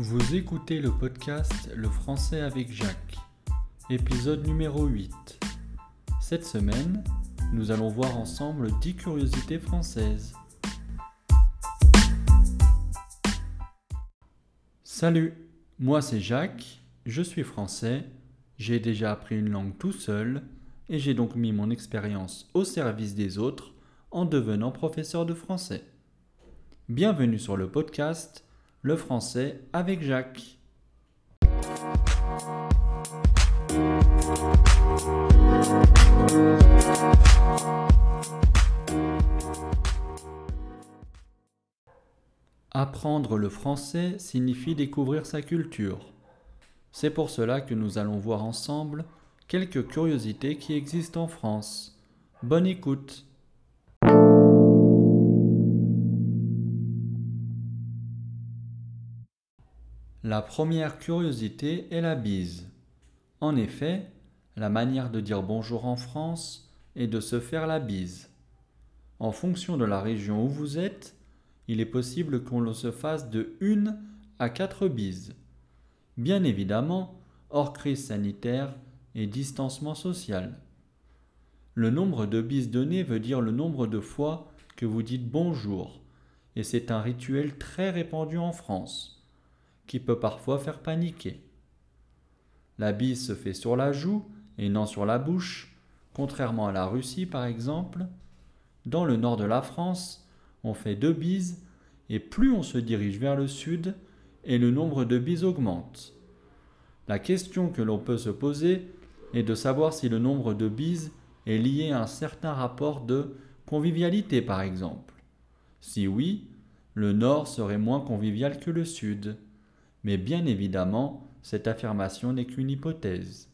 Vous écoutez le podcast Le français avec Jacques, épisode numéro 8. Cette semaine, nous allons voir ensemble 10 curiosités françaises. Salut, moi c'est Jacques, je suis français, j'ai déjà appris une langue tout seul et j'ai donc mis mon expérience au service des autres en devenant professeur de français. Bienvenue sur le podcast Le français avec Jacques. Apprendre le français signifie découvrir sa culture. C'est pour cela que nous allons voir ensemble quelques curiosités qui existent en France. Bonne écoute La première curiosité est la bise. En effet, la manière de dire bonjour en France est de se faire la bise. En fonction de la région où vous êtes, il est possible qu'on se fasse de une à quatre bises. Bien évidemment, hors crise sanitaire et distancement social. Le nombre de bises données veut dire le nombre de fois que vous dites bonjour, et c'est un rituel très répandu en France qui peut parfois faire paniquer. La bise se fait sur la joue et non sur la bouche, contrairement à la Russie par exemple. Dans le nord de la France, on fait deux bises et plus on se dirige vers le sud, et le nombre de bises augmente. La question que l'on peut se poser est de savoir si le nombre de bises est lié à un certain rapport de convivialité par exemple. Si oui, le nord serait moins convivial que le sud mais bien évidemment, cette affirmation n'est qu'une hypothèse.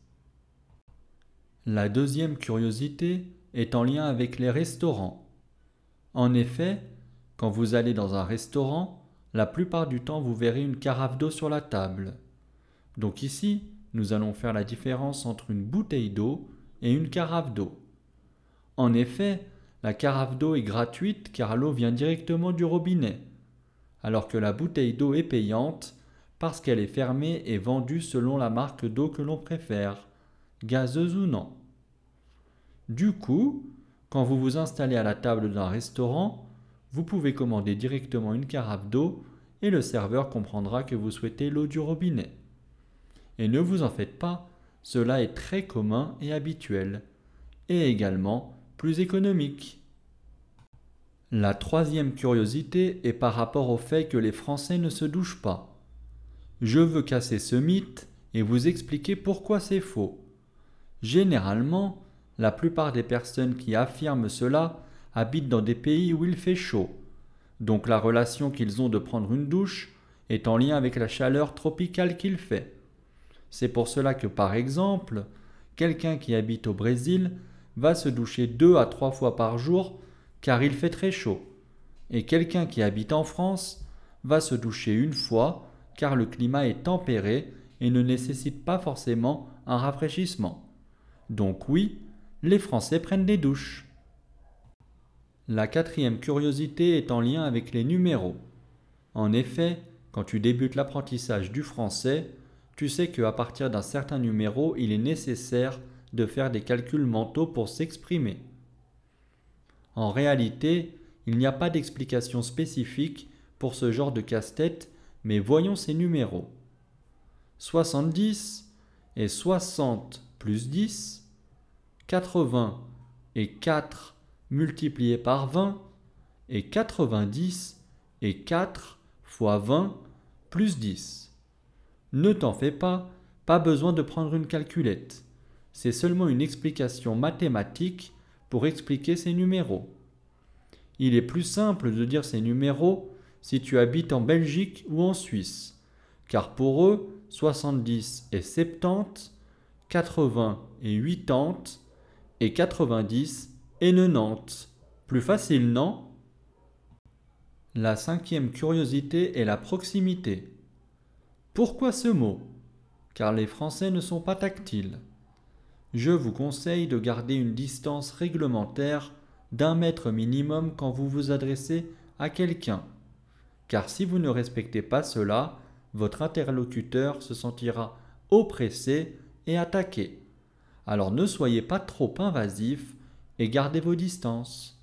La deuxième curiosité est en lien avec les restaurants. En effet, quand vous allez dans un restaurant, la plupart du temps vous verrez une carafe d'eau sur la table. Donc ici, nous allons faire la différence entre une bouteille d'eau et une carafe d'eau. En effet, la carafe d'eau est gratuite car l'eau vient directement du robinet, alors que la bouteille d'eau est payante parce qu'elle est fermée et vendue selon la marque d'eau que l'on préfère, gazeuse ou non. Du coup, quand vous vous installez à la table d'un restaurant, vous pouvez commander directement une carafe d'eau et le serveur comprendra que vous souhaitez l'eau du robinet. Et ne vous en faites pas, cela est très commun et habituel, et également plus économique. La troisième curiosité est par rapport au fait que les Français ne se douchent pas. Je veux casser ce mythe et vous expliquer pourquoi c'est faux. Généralement, la plupart des personnes qui affirment cela habitent dans des pays où il fait chaud. Donc la relation qu'ils ont de prendre une douche est en lien avec la chaleur tropicale qu'il fait. C'est pour cela que par exemple, quelqu'un qui habite au Brésil va se doucher deux à trois fois par jour car il fait très chaud. Et quelqu'un qui habite en France va se doucher une fois car le climat est tempéré et ne nécessite pas forcément un rafraîchissement. Donc oui, les Français prennent des douches. La quatrième curiosité est en lien avec les numéros. En effet, quand tu débutes l'apprentissage du français, tu sais qu'à partir d'un certain numéro, il est nécessaire de faire des calculs mentaux pour s'exprimer. En réalité, il n'y a pas d'explication spécifique pour ce genre de casse-tête mais voyons ces numéros. 70 et 60 plus 10, 80 et 4 multiplié par 20, et 90 et 4 fois 20 plus 10. Ne t'en fais pas, pas besoin de prendre une calculette. C'est seulement une explication mathématique pour expliquer ces numéros. Il est plus simple de dire ces numéros si tu habites en Belgique ou en Suisse, car pour eux, 70 et 70, 80 et 80, et 90 et 90. Plus facile, non? La cinquième curiosité est la proximité. Pourquoi ce mot? Car les Français ne sont pas tactiles. Je vous conseille de garder une distance réglementaire d'un mètre minimum quand vous vous adressez à quelqu'un car si vous ne respectez pas cela, votre interlocuteur se sentira oppressé et attaqué. Alors ne soyez pas trop invasif et gardez vos distances.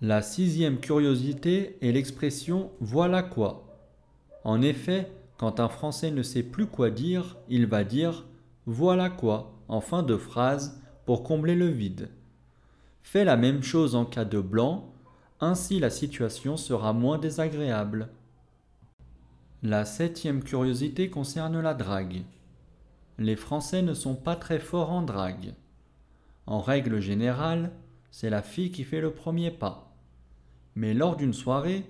La sixième curiosité est l'expression voilà quoi. En effet, quand un Français ne sait plus quoi dire, il va dire voilà quoi en fin de phrase pour combler le vide. Fais la même chose en cas de blanc, ainsi la situation sera moins désagréable. La septième curiosité concerne la drague. Les Français ne sont pas très forts en drague. En règle générale, c'est la fille qui fait le premier pas. Mais lors d'une soirée,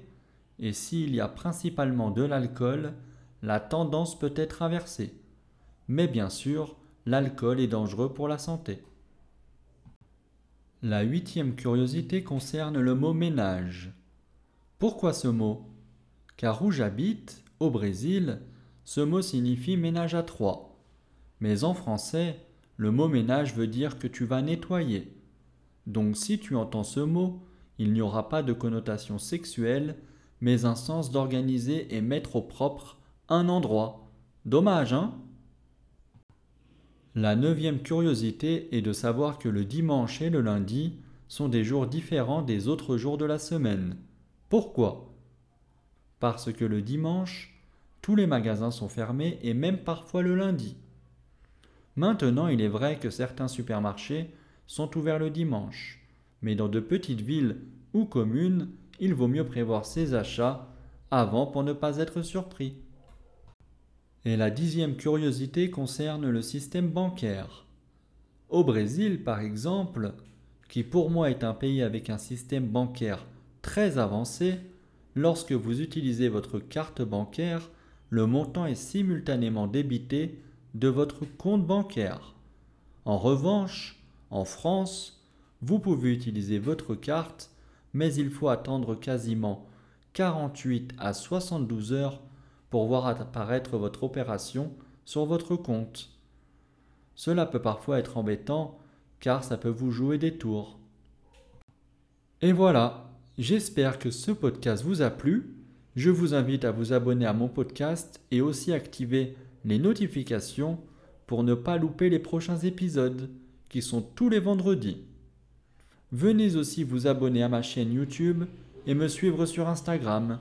et s'il y a principalement de l'alcool, la tendance peut être inversée. Mais bien sûr, l'alcool est dangereux pour la santé. La huitième curiosité concerne le mot ménage. Pourquoi ce mot? Car où j'habite, au Brésil, ce mot signifie ménage à trois. Mais en français, le mot ménage veut dire que tu vas nettoyer. Donc si tu entends ce mot, il n'y aura pas de connotation sexuelle, mais un sens d'organiser et mettre au propre un endroit. Dommage, hein? La neuvième curiosité est de savoir que le dimanche et le lundi sont des jours différents des autres jours de la semaine. Pourquoi? Parce que le dimanche, tous les magasins sont fermés et même parfois le lundi. Maintenant, il est vrai que certains supermarchés sont ouverts le dimanche, mais dans de petites villes ou communes, il vaut mieux prévoir ses achats avant pour ne pas être surpris. Et la dixième curiosité concerne le système bancaire. Au Brésil, par exemple, qui pour moi est un pays avec un système bancaire très avancé, lorsque vous utilisez votre carte bancaire, le montant est simultanément débité de votre compte bancaire. En revanche, en France, vous pouvez utiliser votre carte, mais il faut attendre quasiment 48 à 72 heures pour voir apparaître votre opération sur votre compte. Cela peut parfois être embêtant car ça peut vous jouer des tours. Et voilà, j'espère que ce podcast vous a plu. Je vous invite à vous abonner à mon podcast et aussi activer les notifications pour ne pas louper les prochains épisodes qui sont tous les vendredis. Venez aussi vous abonner à ma chaîne YouTube et me suivre sur Instagram.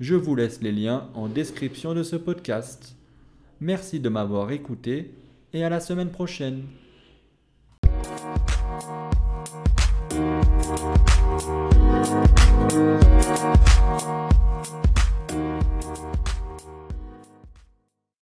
Je vous laisse les liens en description de ce podcast. Merci de m'avoir écouté et à la semaine prochaine.